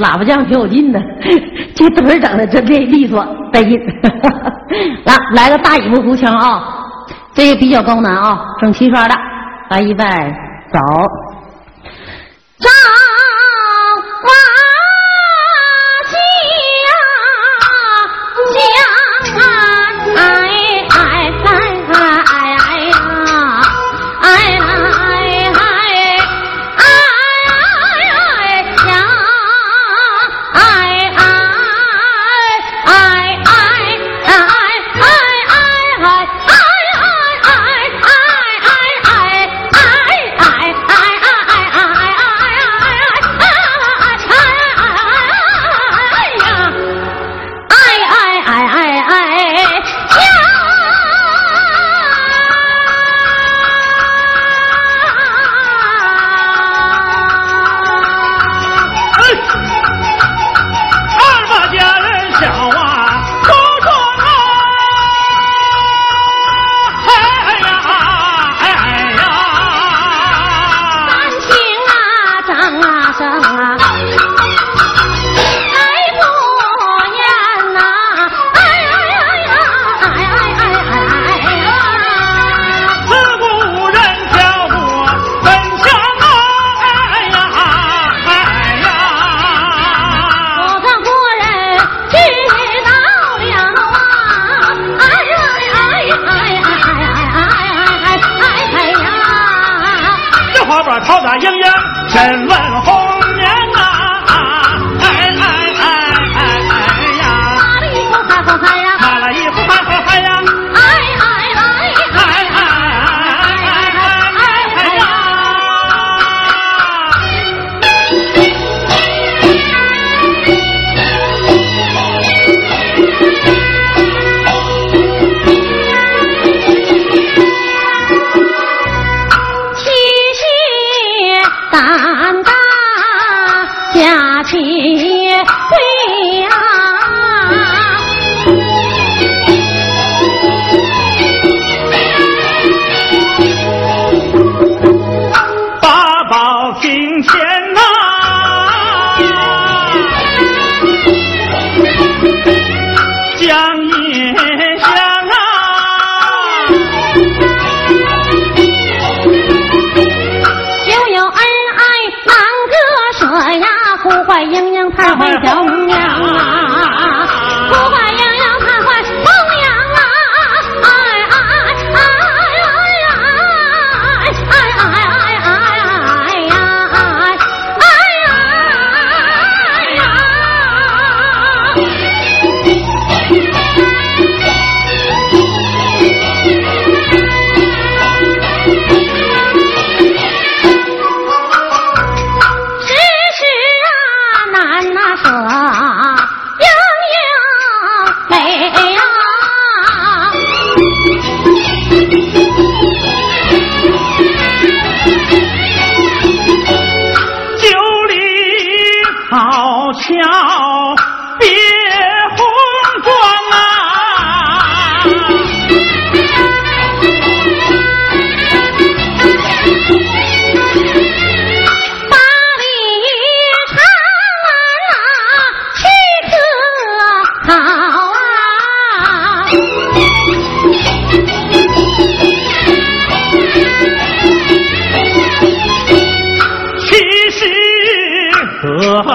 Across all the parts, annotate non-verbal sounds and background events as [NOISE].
喇叭酱挺有劲的，这腿整的真的利索带劲。[LAUGHS] 来，来个大尾巴胡腔啊，这个比较高难啊，整齐刷的。来，预备，走。炸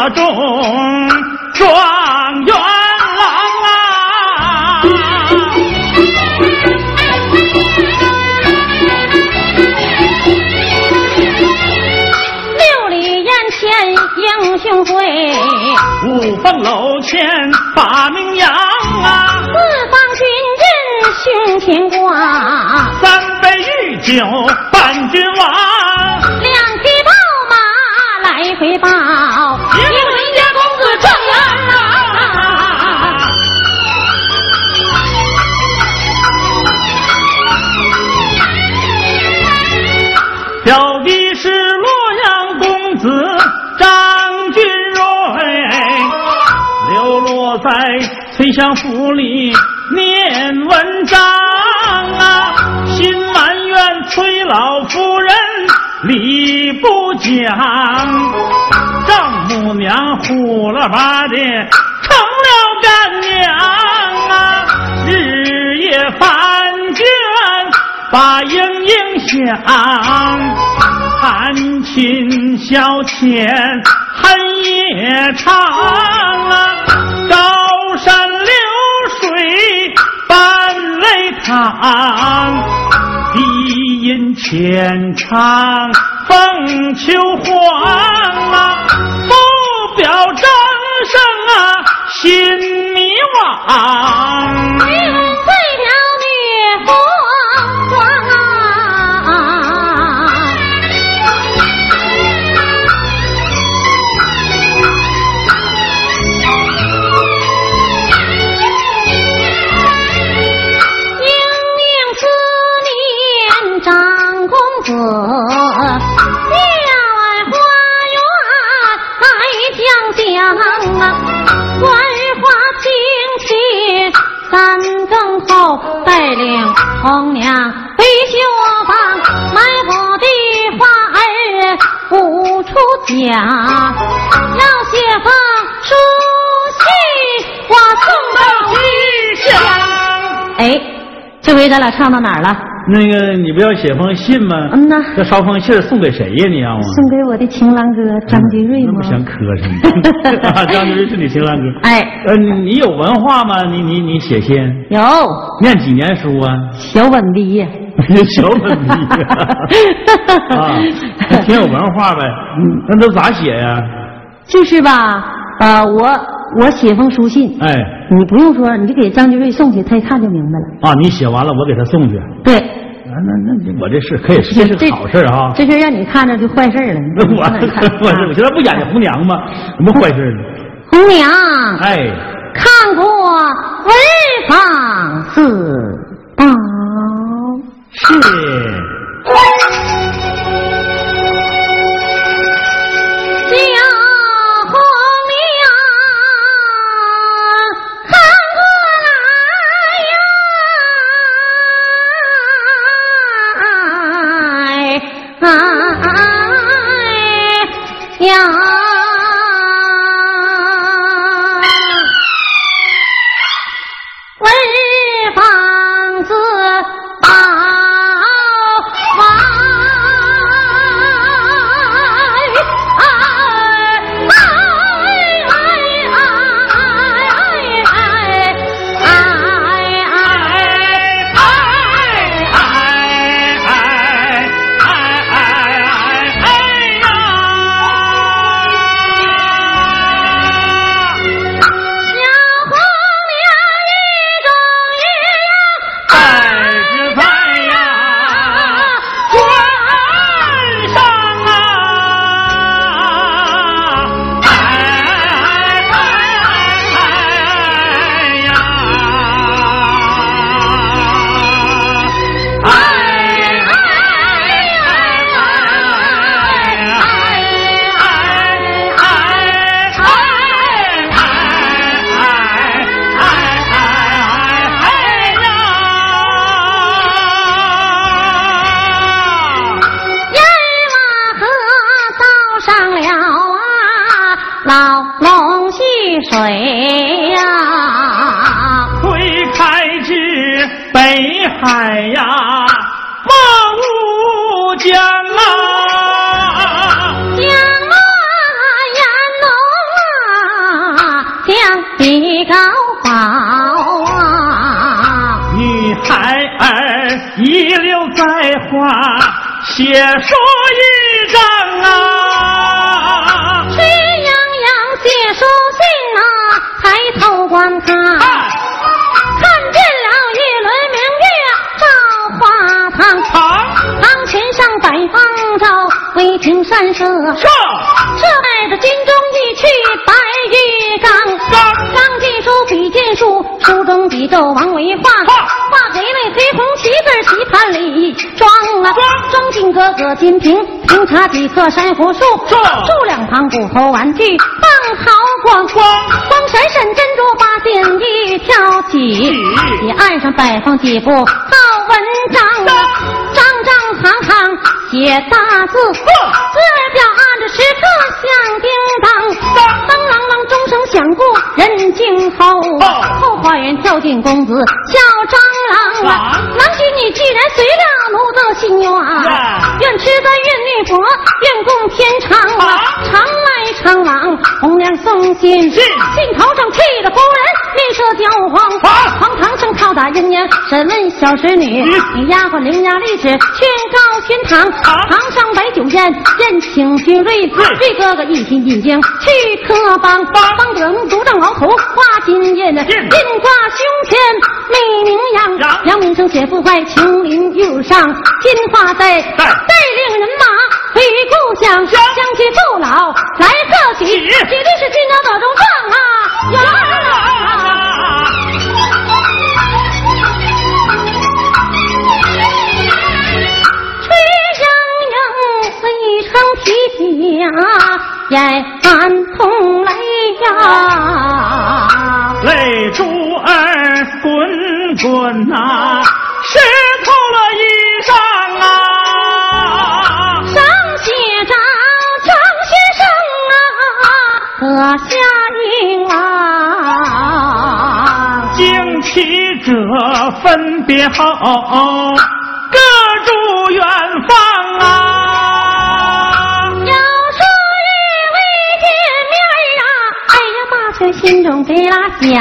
中状元郎啊六里烟前英雄会五凤楼前把名扬啊。四方军人胸前挂。三杯御酒伴君王。回报，因为家公子状元啊。表弟是洛阳公子张君瑞，流落在崔相府里念文章啊，心埋怨崔老夫人理不讲，丈母。娘呼了吧的成了干娘啊，日夜翻卷把莺莺想，弹琴消遣恨夜长啊，高山流水伴泪淌，浅唱凤求凰啊，不表真声啊，心迷惘。咱俩唱到哪儿了？那个，你不要写封信吗？嗯呐这捎封信儿送给谁呀？你让我送给我的情郎哥张金瑞吗那不？嫌磕碜吗？[LAUGHS] 啊张金瑞是你情郎哥。哎，呃，你你有文化吗？你你你写信，有念几年书啊？小本毕业。[LAUGHS] 小本毕业 [LAUGHS] 啊，挺有文化呗。嗯，那都咋写呀？就是吧，呃，我我写封书信，哎，你不用说，你就给张金瑞送去，他一看就明白了。啊，你写完了，我给他送去。对，啊，那那我这事可以，这是好事啊。这事让你看着就坏事了。那 [LAUGHS] 我 [LAUGHS] 我我现在不演红娘吗？什么坏事呢？红娘哎，看过潍坊四宝，是。上。这带着金钟一去白玉纲，纲记书笔见书，书中笔纣王为画，画给那黑红旗子棋盘里装啊，装装进个个金瓶，瓶插几棵珊瑚树，树两旁骨头玩具。放好光。光，光闪闪珍珠八件一挑起，你岸上摆放几部好文章。啊，章章行行写大字，叫按着这时刻响叮当，当啷啷钟声响过人惊吼。后花园跳进公子小蟑螂啊！郎君你既然随了奴的心愿，愿吃斋愿念佛，愿共天长啊！长安常往，红娘送信，信头上气的夫人面色焦黄。黄堂上拷打人娘，审问小使女，你丫鬟伶牙俐齿劝告天堂，堂上摆酒宴，宴请君瑞，瑞哥哥一心进京去科帮，帮得独丈鳌头挂金印，印挂胸前美名扬，扬。名声写不坏琼林玉上，金花带带领人马回故乡，乡亲父老来贺喜，绝对是金朝得中状啊！有。眼含痛泪呀，泪珠儿滚滚呐，湿透了衣这分别好各住远方啊。有说日未见面啊哎呀妈却心中贼拉想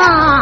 啊。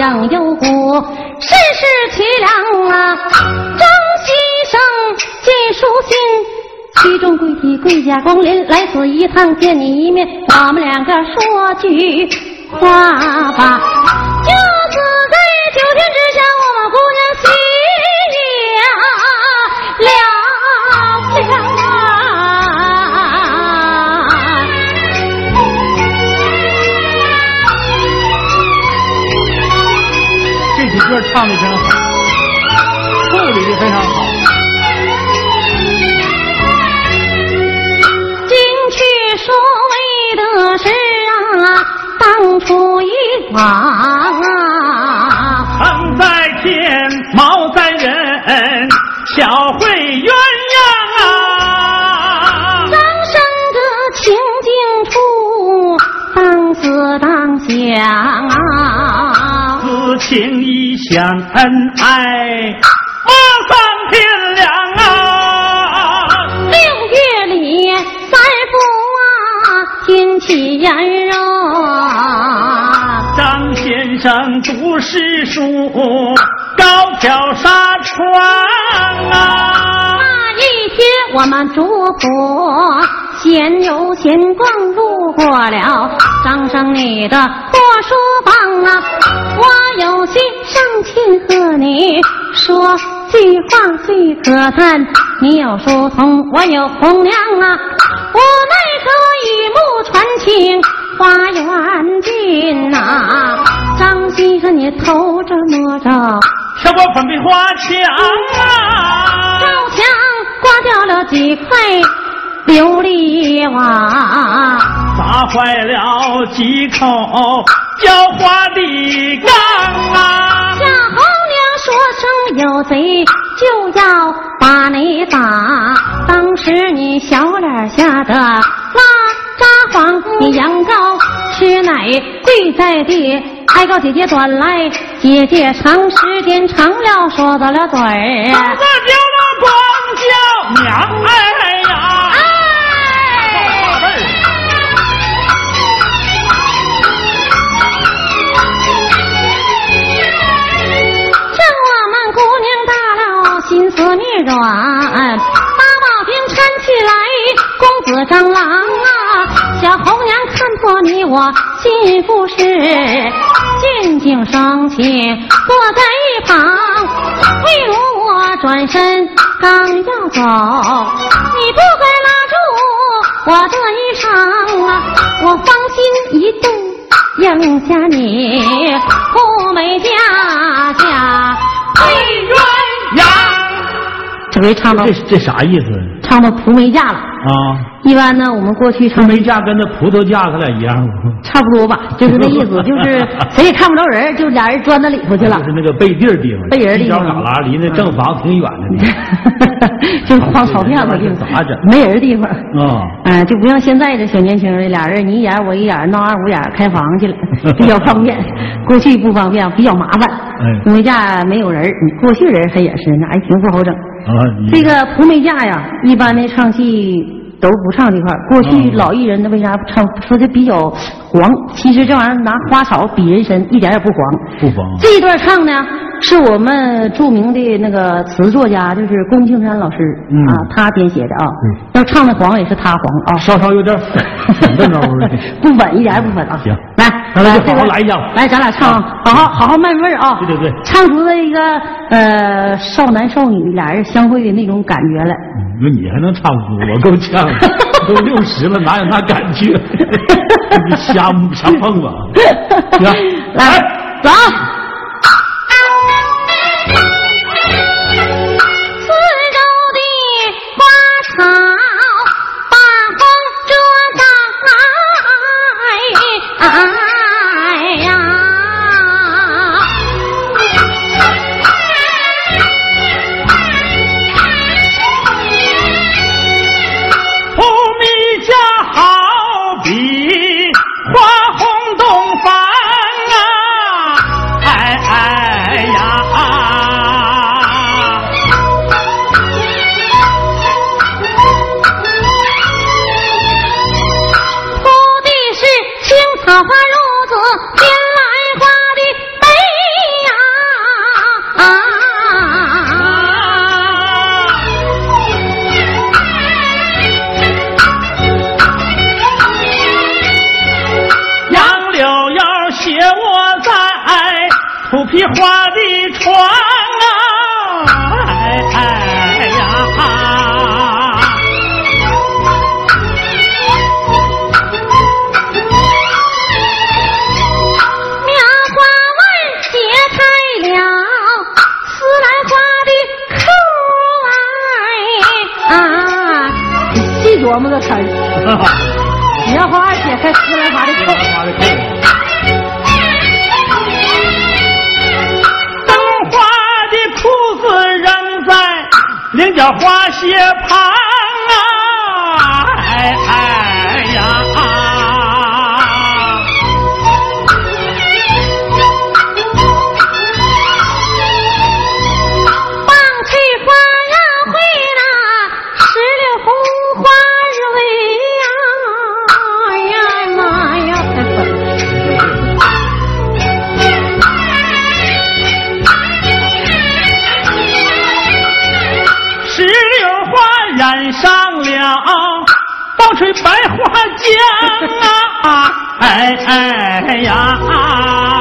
战仍有故，世事凄凉啊！张先生寄书信，其中贵体贵家光临，来此一趟见你一面，我们两个说句话吧。唱的挺好，处理的非常好。今去说为的是啊，当初一往相恩爱，马上天亮啊！六月里三伏啊，天气炎热。张先生读诗书，高挑纱窗啊。那一天我们主仆闲游闲逛，路过了张生你的破书房啊，我有心。上前和你说句话最可叹，你有书童，我有红娘啊，我奈何雨幕传情花园尽呐。张先生你偷着摸着，跳过粉壁花墙啊，照墙刮掉了几块琉璃瓦，砸坏了几口浇花的缸啊。说声有贼就要把你打，当时你小脸吓得拉扎黄，你羊羔吃奶跪在地，哀告姐姐短来，姐姐长时间长了说到了嘴儿，儿子丢了光叫娘哎软，八宝鞭搀起来，公子蟑螂啊，小红娘看破你我心腹事，静静生情坐在一旁。譬如我转身刚要走，你不该拉住我的衣裳啊！我芳心一动，应下你富美佳佳对鸳鸯。这回唱到这这啥意思唱到蒲梅架了。啊？一般呢，我们过去唱葡梅架跟那葡萄架，它俩一样吗？[LAUGHS] 差不多吧，就是那意思，就是 [LAUGHS] 谁也看不着人，就俩人钻到里头去了就，是那个背地儿地方，背人地方犄角旮旯离那正房挺远的地方。[LAUGHS] 就是荒草片子地方，咋整没人地方。啊，嗯，就不像现在这小年轻人，俩人你一眼我一眼，闹二五眼开房去了，比较方便。过去不方便，比较麻烦。哎蒲梅架没有人，你过去人还也是，那还挺不好整。啊，这个蒲梅架呀，一般的唱戏都不唱这块儿。过去嗯老艺人呢，为啥不唱？说的比较黄。其实这玩意儿拿花草比人参，一点也不黄。不黄这一段唱呢，是我们著名的那个词作家，就是龚庆山老师、嗯啊，他编写的啊。嗯要唱的黄也是他黄啊，稍稍有点粉。[LAUGHS] 不稳，一点也不稳啊。行来，那咱就这个好好来一下来，咱俩唱，啊好好好好慢味儿啊。对对对唱出了一个呃少男少女俩人相会的那种感觉来。那你还能唱歌？我够呛的，[LAUGHS] 都六十了，哪有那感觉？你 [LAUGHS] 瞎瞎碰吧。[LAUGHS] 行，来，走。吹白花江啊，哎哎呀！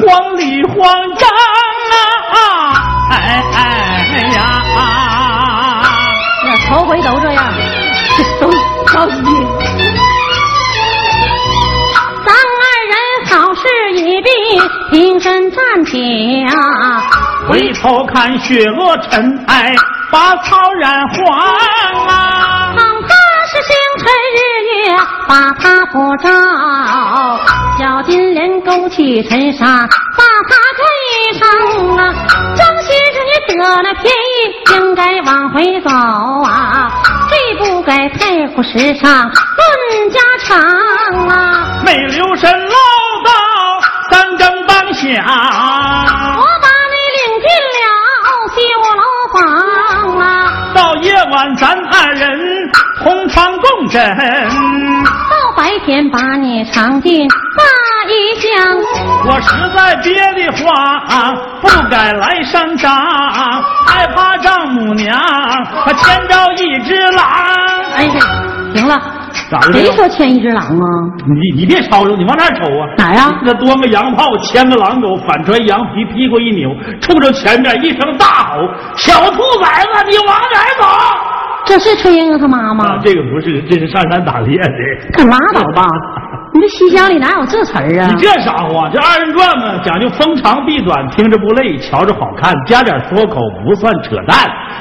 慌里慌张啊！哎哎呀！那头回都这样，都着急。咱二人好事已毕，平身站起啊！回头看雪落尘埃，把草染黄啊！星辰日月把他普照小金莲勾起尘沙把它盖上啊张先生你得了便宜应该往回走啊。最不该佩服时尚论家常啊。没留神唠叨三更半响。我把你领进了西屋楼房啊。到夜晚咱二人共枕。到白天把你藏进大衣箱，我实在憋得慌不敢来上当，害怕丈母娘她牵着一只狼。哎呀，行了，咋的谁说牵一只狼啊？你你别吵吵，你往哪儿瞅啊？哪呀啊？那端个洋炮，牵个狼狗，反穿羊皮，屁股一扭，冲着前面一声大吼：“小兔崽子，你往哪儿走？”这是崔莺莺他妈吗？啊，这个不是，这是上山打猎的。可拉倒吧！[LAUGHS] 你这西厢里哪有这词儿啊你？这啥话？这二人转嘛，讲究风长臂短，听着不累，瞧着好看，加点说口不算扯淡。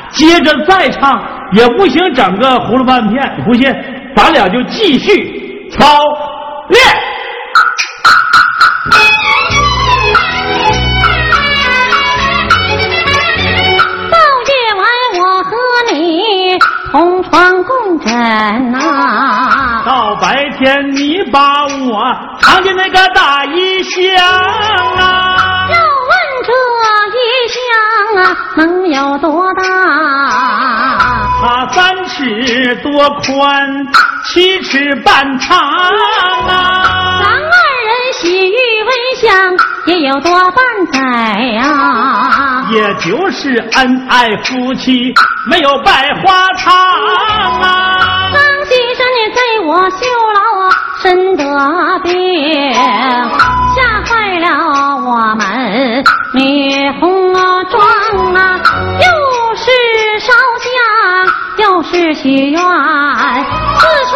接着再唱也不行，整个葫芦半片。不信，咱俩就继续操练。你同床共枕呐、到白天你把我藏进那个大衣箱啊，要问这衣箱啊，能有多大？它三尺多宽，七尺半长咱啊。二人喜遇温香，也有多半载呀、也就是恩爱夫妻，没有百花糖啊。张先生你给我修了身得病，吓坏了我们女红妆啊，又是烧香，又是许愿，四处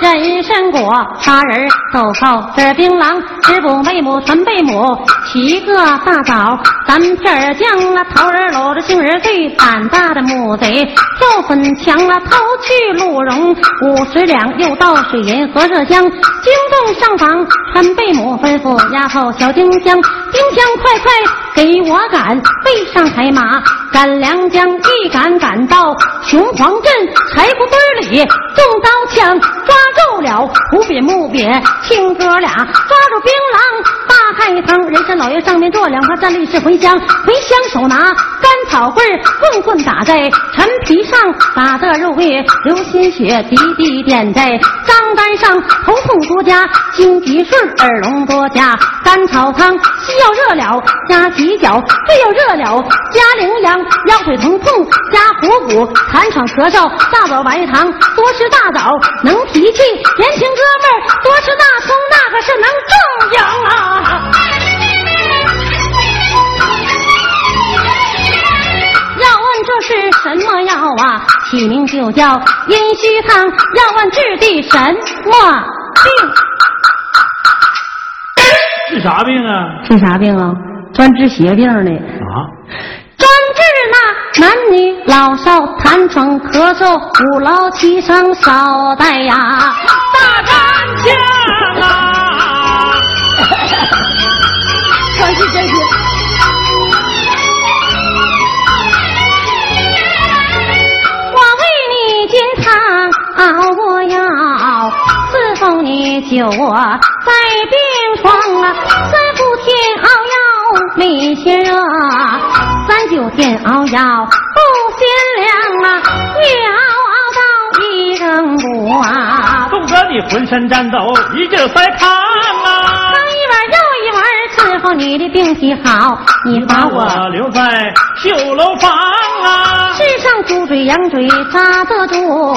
人参果，仨人豆蔻这槟榔，知补贝母纯贝母，七个大枣，三片儿姜了，头人搂着杏仁碎，胆大的母贼跳粉墙了，偷去鹿茸五十两，又倒水银和热香，惊动上房传贝母吩咐丫头小丁香，丁香快快给我赶，背上海马赶良江，一赶赶到雄黄镇柴胡堆里，中刀枪抓住了胡瘪木瘪，亲哥俩抓住槟榔大海棠，人参老爷上面坐，两旁站立是回茴香，茴香手拿干草棍，棍棍打在陈皮上，打得肉味流鲜血，滴滴点在张单上，头痛多加心急顺，耳聋多加甘草汤，西药热了加鸡脚，肺要热了加羚羊，腰腿疼痛加虎骨，痰喘咳嗽大枣白糖，多吃大枣能脾气，年轻哥们儿多吃大葱，那可是能壮阳啊。是什么药啊？起名就叫阴虚汤。要问治的什么病？治啥病啊？治啥病啊？专治邪病的，啊，专治那男女老少痰喘咳嗽、五劳七伤少带呀。大干枪啊！[LAUGHS] 专治这些。奉你救我在病床啊。三伏天熬药没嫌热，三九天熬药不心凉啊。越熬熬到一更鼓啊，冻得你浑身颤抖，一劲儿塞炕啊！三一碗肉伺候你的病体好，你把我。留在绣楼房啊，世上猪嘴羊嘴扎得住，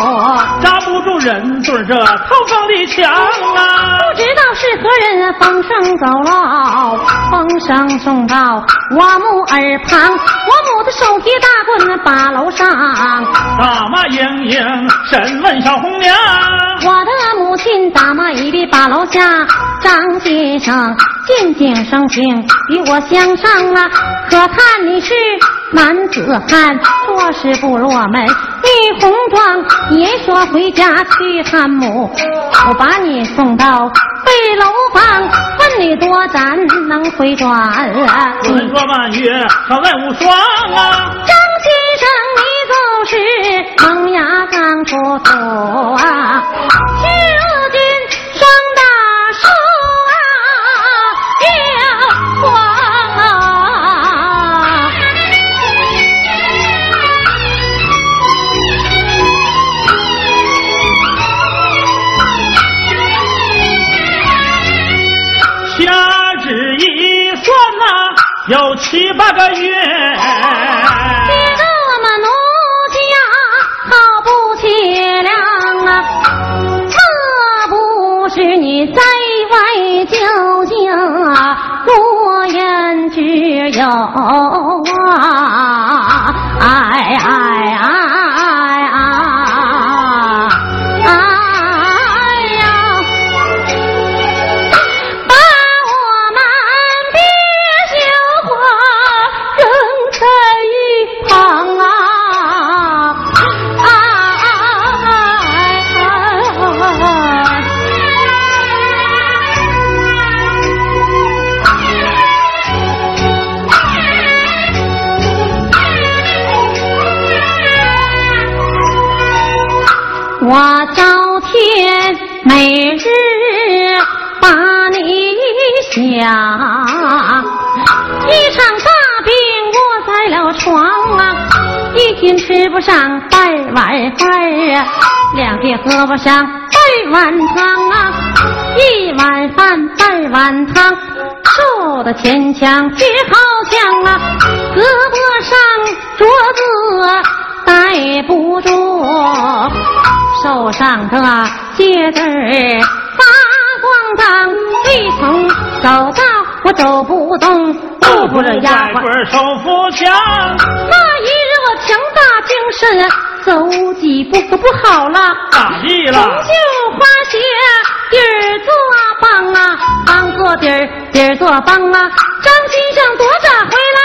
扎不住人对这透风的墙啊！不知道是何人风声走漏，风声送到我母耳旁，我母的手提大棍把楼上，大马盈盈审问小红娘，我的母亲打骂一臂把楼下，张先生渐渐生情与我相上啊，可叹你是男子汉，做事不落门。女红妆别说回家去看母，我把你送到北楼房，问你多咱能回转。不能说满月，可问无双啊！张是萌芽刚出土啊，如今双大树啊要黄啊。掐指一算呐、有七八个月。你在外究竟啊，多言之有啊，哎哎哎哎。天每日把你想，一场大病卧在了床啊，一天吃不上半碗饭啊，两天喝不上半碗汤啊，一碗饭半碗汤，瘦的牵强却好像啊，胳膊上镯子戴不住，手上的戒指发光当，一从走到我走不动，不不这丫鬟。手扶墙，那一日我强打精神，走几步可不好了。咋地红？绣花鞋底儿做帮啊，帮做底儿，底儿做帮啊。张先生多早回来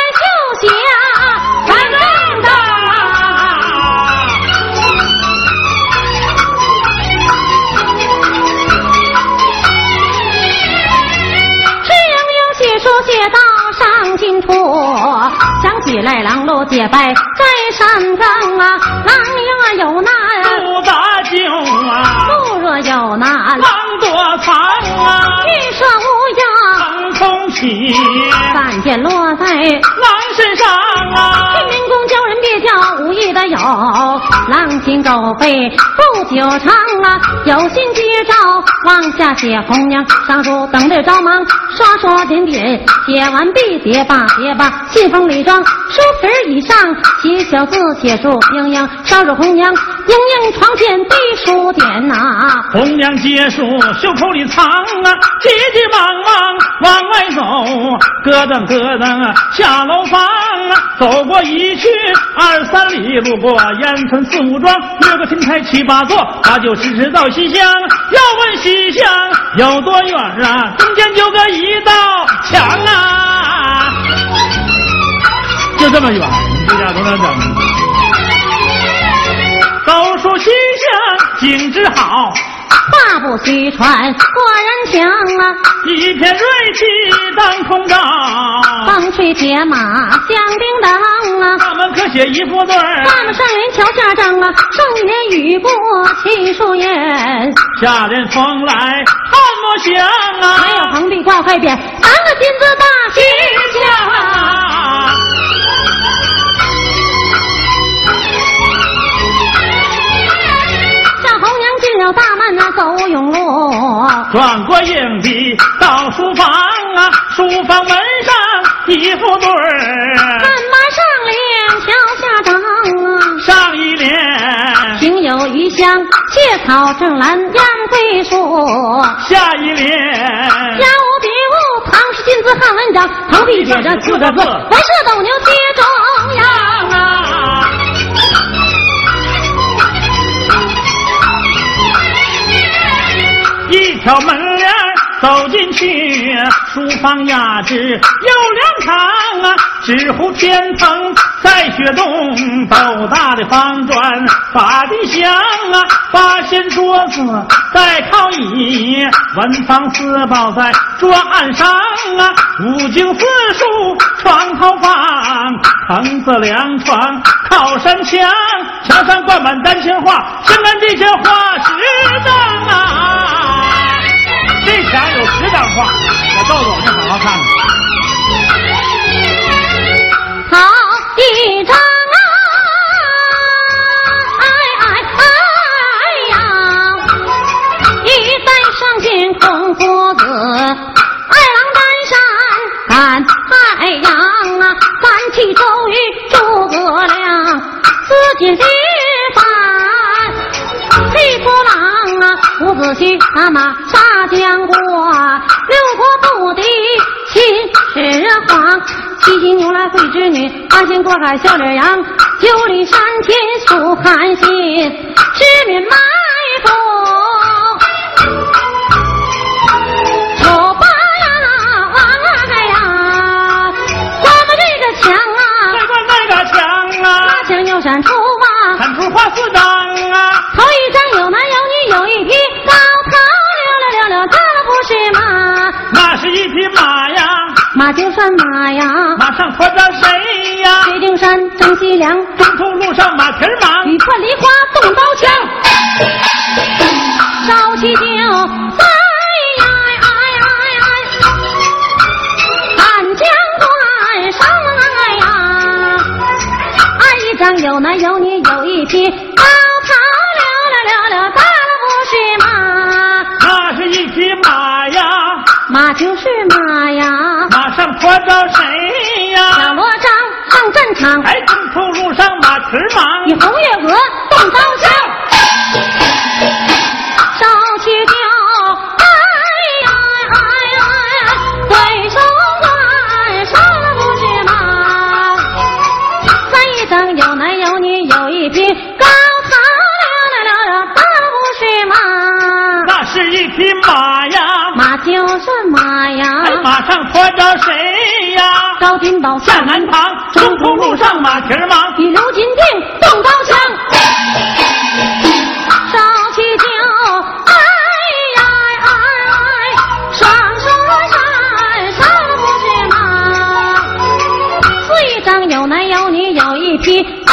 写道上金处，想起来狼路结拜在山岗啊，狼若有难，不打救啊，路若有难，狼躲藏啊，欲说无恙，腾空起，三箭落在狼身上啊，天明宫教人别叫，无意的有狼心狗肺不久长啊，有心接招往下写红娘上书等着着忙，刷刷点点写完毕叠吧叠吧，信封里装书皮儿以上写小字写书莺莺烧着红娘莺莺床前递书点呐、红娘接书，袖口里藏啊，急急忙忙往外走，咯噔咯噔下楼房啊，走过一去二三里，路过烟村四五庄，越过亭台七八座，八九十十到西乡。要问西乡有多远啊？中间就隔一道墙啊，就这么远，你这家都能整。都说西乡，景致好。话不虚传，果然强啊！一片锐气当空照，风吹铁马响叮当啊！他们可写一副对儿，咱们上人桥下张啊，上年雨过秦树叶，夏天风来汉莫香啊，还有横壁挂快匾，三个金字大旗下。啊，转过硬币到书房啊，书房门上一副对儿，看马上脸桥下张啊，上一联庭有余香，借草正兰杨桂树，下一联，家无别物，唐诗金字汉文章，横壁写着四个字：文社斗牛贴中敲门帘走进去，书房雅致又亮堂啊，纸糊天棚在雪洞，斗大的方砖把地香啊，八仙桌子在靠椅，文房四宝在桌案上啊，五经四书床头放，藤子凉床靠山墙，墙上挂满丹青画，上面这些画十张啊。这墙有十张画，我豆豆，你好好看看。好一张啊！哎哎哎呀！一代上进孔夫子，二郎担山赶太阳啊！三气周瑜诸葛亮，四锦非凡，黑虎狼啊！伍子胥打马杀将过，六国不敌秦始皇。七星牛来会织女，八仙过海笑脸扬。九里山前数寒心，市民埋伏。丑八呀，个墙啊，个墙啊，八墙有闪出啊，看出画四张啊，头一张有男有女有一匹高头溜溜溜溜，它不是马，那是一匹马呀，马就算马呀。马上驮着谁呀？薛丁山张西凉，中途路上马蹄儿忙，雨破梨花动刀枪，烧起酒有男有女有一匹高头溜溜溜了，大了不是马，那是一匹马呀，马就是马呀，马上驮着谁呀小？罗章上战场，哎，中途路上马蹄儿忙以，红月娥动刀枪。就是马哎，呀，马上驮着谁呀？高金宝下南唐，中途路上马蹄儿忙，与刘金定动刀枪，烧起酒，哎呀哎哎，双手闪上了不是马，四一张有男有女有一匹高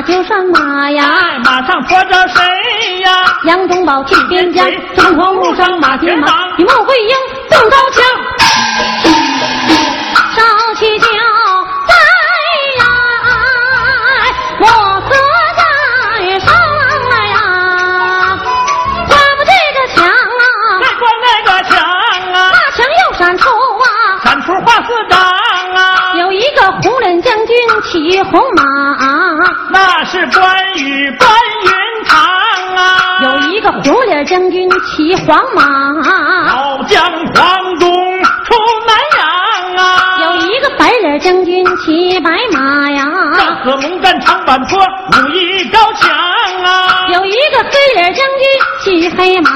马就上马呀。哎，马上驮着谁呀？杨宗保去边疆，张狂路上马蹄忙，与穆桂英动刀枪，军骑红马，那是关羽关云长啊，有一个红脸将军骑黄马。老将黄忠出南阳啊，有一个白脸将军骑白马呀，战河龙战长坂坡，武艺高强啊，有一个黑脸将军骑黑马，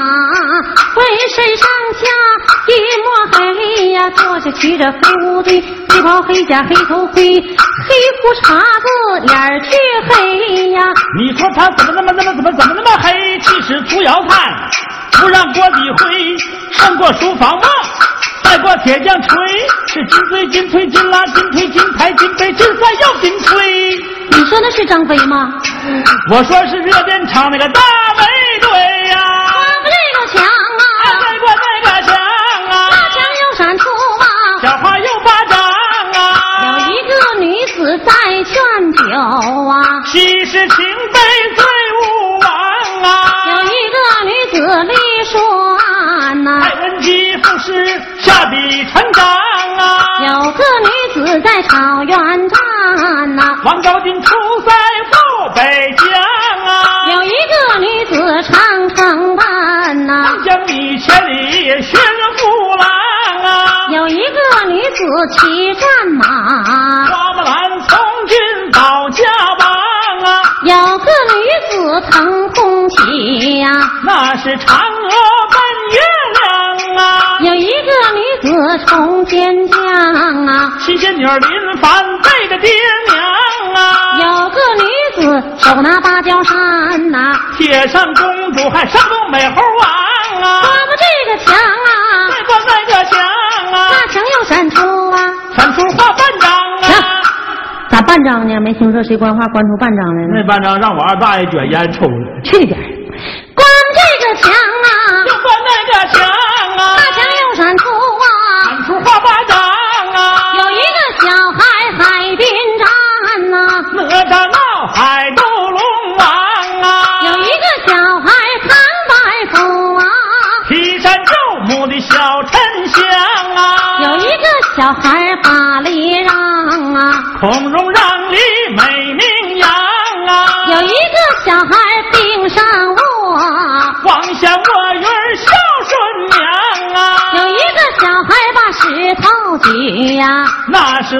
浑身上下一抹黑呀，坐下骑着黑乌堆，黑袍黑甲黑头盔，黑胡茬子脸儿却黑呀，你说他怎么那么那么怎么怎么那么黑？气势足遥看，不让锅底灰，胜过书房旺，再过铁匠锤，是金锥金锤金拉金推金抬金杯金算又金锤。你说那是张飞吗？我说是热电厂那个大卫队呀、我们这个墙啊，啊，再过那个墙啊，大墙又闪出啊，小花又巴掌有啊，一个女子在劝酒啊。七十情姬赋诗下笔成章啊，有个女子在草原站呐，王昭君出塞赴北疆啊，有一个女子唱承办呐，将你千里寻夫郎啊，有一个女子骑战马，花木兰从军保家邦啊，有个女子腾空起呀，那是嫦娥女子冲天降啊，七仙女临凡背着爹娘啊。有个女子手拿芭蕉扇呐，铁扇公主还上东美猴王啊。刮过这个墙啊，再过那个墙啊，那墙又闪出啊，闪出画半张啊。咋半张呢？没听说谁官话关出半张来那？半张让我二大爷卷烟抽的。去你点小孩把礼让啊，孔融让梨美名扬啊，有一个小孩病上卧，望乡卧云孝顺娘啊，有一个小孩把石头举呀、那是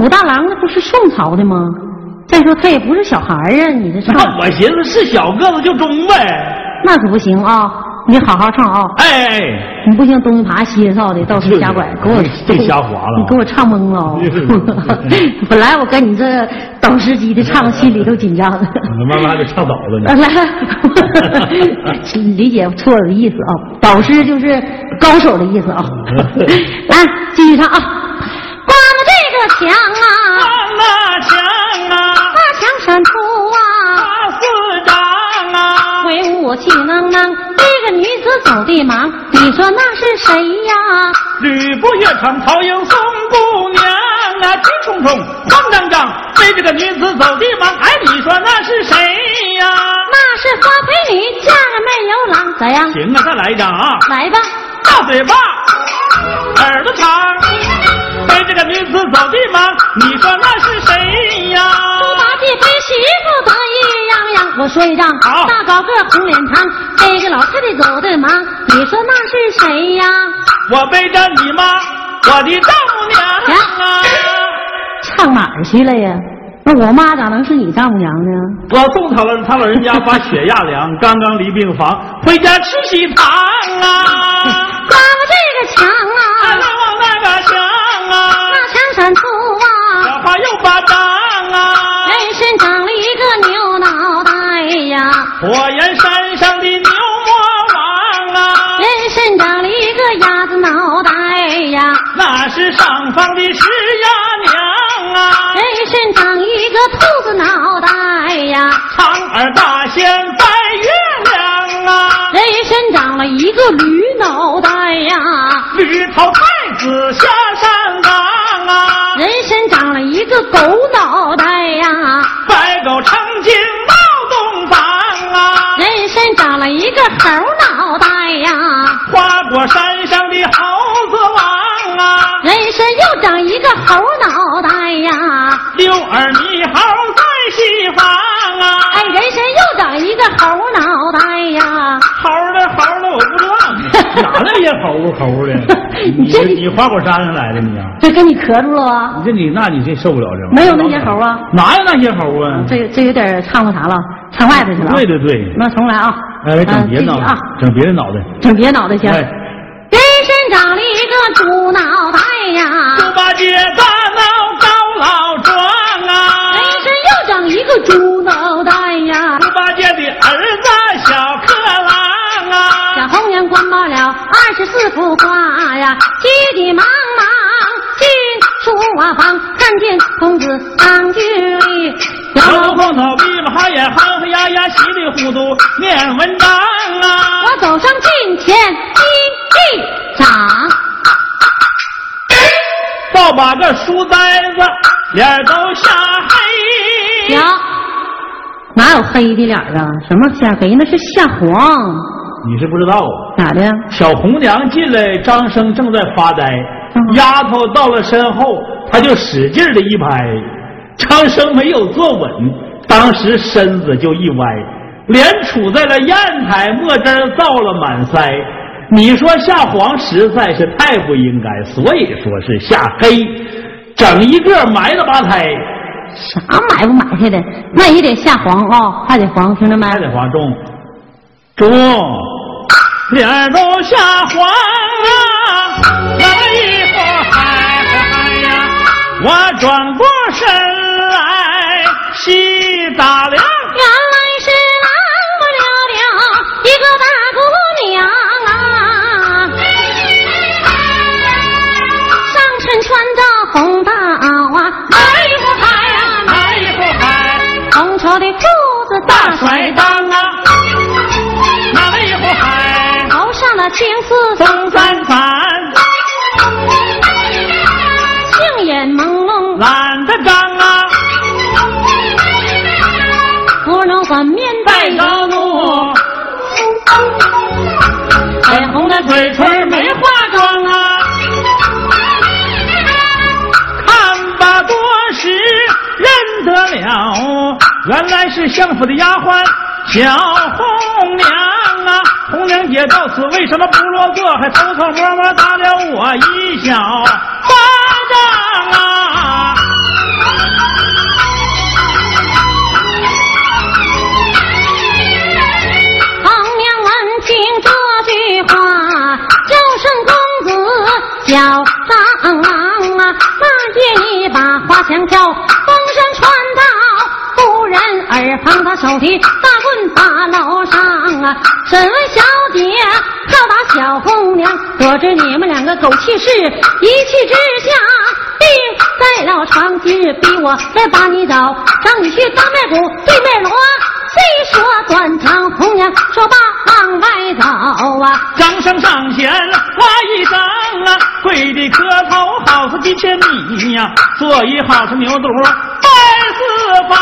武大郎那不是宋朝的吗？再说他也不是小孩儿啊，你这唱那我寻思是小个子就中呗，那可不行啊！你好好唱啊！哎，哎你不行东一耙西一扫的，到处瞎拐，给我这瞎滑了你给我唱懵了。[LAUGHS] 本来我跟你这导师级的唱，心里都紧张的。你慢慢还得唱倒了啊呢。[LAUGHS] 来，理解错了的意思啊！导师就是高手的意思啊！[LAUGHS] 来，继续唱啊！刮了这个墙气囊囊，一个女子走的忙，你说那是谁呀？吕布夜闯曹营送姑娘啊，急冲冲，慌张张，背着个女子走的忙。哎，你说那是谁呀？那是花魁女，嫁了没有郎，咋样？行啊，再来一张啊，来吧，大嘴巴，耳朵长，背着个女子走的忙。你说那是谁呀？猪八戒背媳妇得意洋洋，我说一张，好大高个红脸膛，背着老太太走的忙，你说那是谁呀？我背着你妈，我的丈母娘啊。唱哪儿去了呀？那我妈咋能是你丈母娘呢？我送他了，他老人家把血压凉，刚刚离病房，回家吃喜糖啊！[LAUGHS] 方的石鸭娘啊！人身长一个兔子脑袋呀，苍耳大仙拜月亮啊，人身长了一个驴脑袋呀，驴头太子下山岗啊，人身长了一个狗脑袋呀，白狗成精闹洞房啊，人身长了一个猴脑袋呀，花果山上的猴六耳猕猴在西方啊，哎，人参又长一个猴脑袋呀。猴的猴的我不知道，[LAUGHS] 哪那些猴猴的？[LAUGHS] 你这你花果山上来的你啊？这跟你咳住了啊！你这你那你这受不了这没有那些猴啊？哪有那些猴啊？这这有点唱那啥了，唱外头去了啊。对对对，那重来啊！哎，来整别的脑袋整别的脑袋。整别的脑袋行。哎，人参长了一个猪脑袋呀，猪八戒大闹猪脑袋呀。猪八戒的儿子小克郎啊，小红娘关报了二十四幅画呀，急急忙忙进书瓦房，看见公子当军里，摇摇头头晃脑，闭了哈眼，哼哼呀呀，稀里糊涂念文章啊。我走上近前，一一掌，把个书呆子脸都吓黑。呀，哪有黑的脸啊？什么下黑？那是下黄。你是不知道啊？咋的？小红娘进来，张生正在发呆，丫头到了身后，他就使劲的一拍，张生没有坐稳，当时身子就一歪，脸杵在了砚台，墨汁造了满腮。你说下黄实在是太不应该，所以说是下黑，整一个埋了吧胎。啥埋不埋汰的？那也得下黄啊，还得黄，听着没？还得黄中，中，脸都下黄啊！那一会儿嗨嗨呀，我转过身来细打量。原来是那么了了一个大姑娘啊，上身穿着红大大甩裆啊，哪一会嗨，头上的青丝风三伞，杏眼朦胧，懒得张啊，芙蓉粉面带带着怒，粉红的嘴唇没化妆啊，看吧多时认得了，原来是相府的丫鬟小红娘啊。红娘姐到此为什么不落座，还偷偷摸摸打了我一小巴掌啊？红娘闻听这句话，叫声公子小张郎啊，那夜一把花枪挑，耳旁，他手提大棍把楼上啊，审问小姐要打小红娘，得知你们两个狗气事，一气之下。定在了床，今日逼我再把你找，让你去当面鼓，对面锣。谁说断肠，红娘说罢往外走啊。张生上前拉一张啊，跪地磕头好似几千米呀、做一好似牛犊拜四方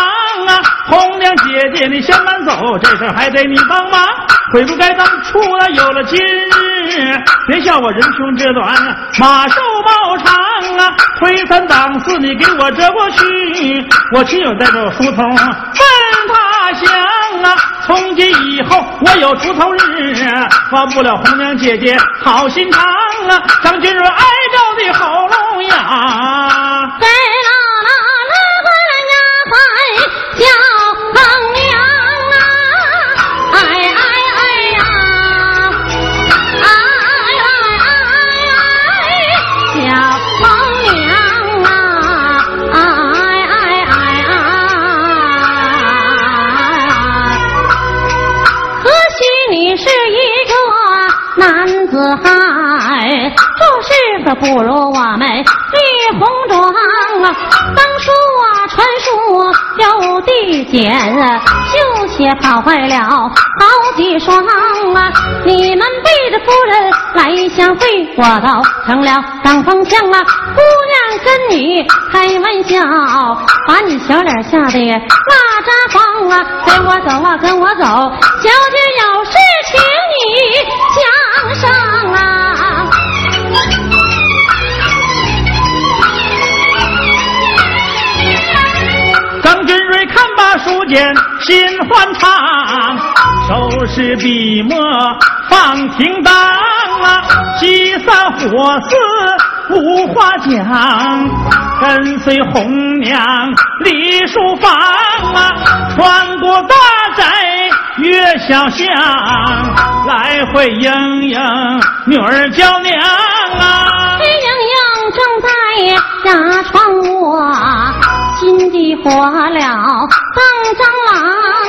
啊。红娘姐姐你先慢走，这事还得你帮忙。悔不该当初啊，有了今日，别笑我人穷志短，马瘦毛长啊。推三挡四，你给我折过去，我亲友带着书童奔他乡啊。从今以后我有出头日，忘不了红娘姐姐好心肠啊。张君瑞挨着的喉咙痒。不如我们绿红妆啊。当初啊，传书有地检，绣鞋跑坏了好几双啊。你们背着夫人来相会，我倒成了挡风枪啊。姑娘跟你开玩笑，把你小脸吓得呀那扎慌啊。跟我走啊，跟我走，小姐有事请你书简心欢畅，收拾笔墨放停当啊，积散火似无话讲，跟随红娘离书房啊，穿过大宅月小巷，来回莺莺女儿娇娘啊。黑莺莺正在牙床卧，心地火了当蟑螂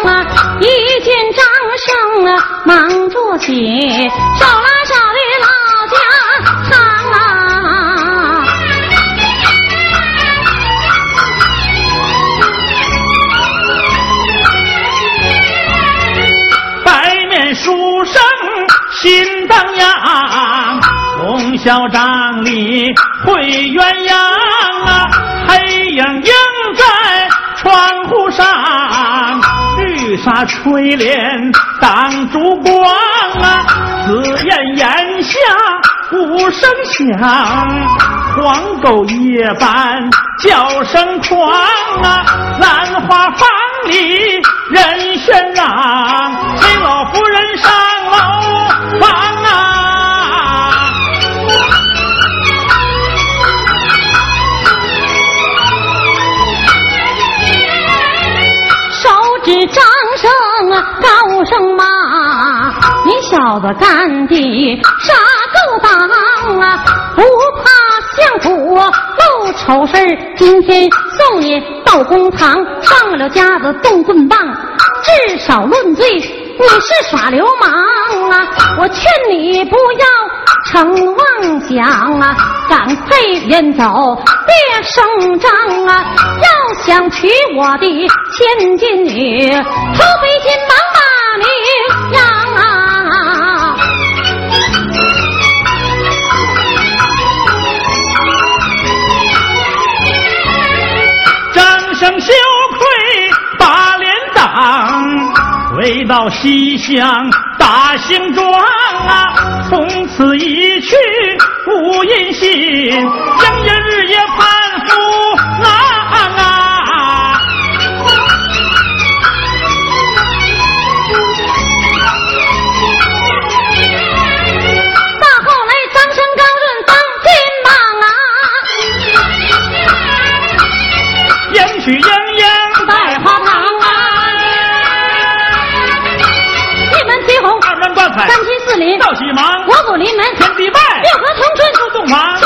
啊！一见张生啊，忙着起，手拉手的老家常啊。白面书生心荡漾，红小帐里会鸳鸯啊，影映在窗户上，绿纱垂帘挡烛光啊，紫燕檐下鼓声响，黄狗夜半叫声狂啊，兰花房里人喧嚷，崔老夫人上楼房啊。声骂，你小子干的啥勾当啊？不怕相府露丑事今天送你到公堂，上了家子动棍棒，至少论罪。你是耍流氓啊！我劝你不要逞妄想啊，赶快远走，别声张啊！要想娶我的千金女，头北金忙回到西厢大行装啊，从此一去无音信，应应日夜盼夫郎啊。到后来，张生高润当金榜啊，迎娶四邻，喜忙，五谷临门，天地拜，六合同春，出洞房。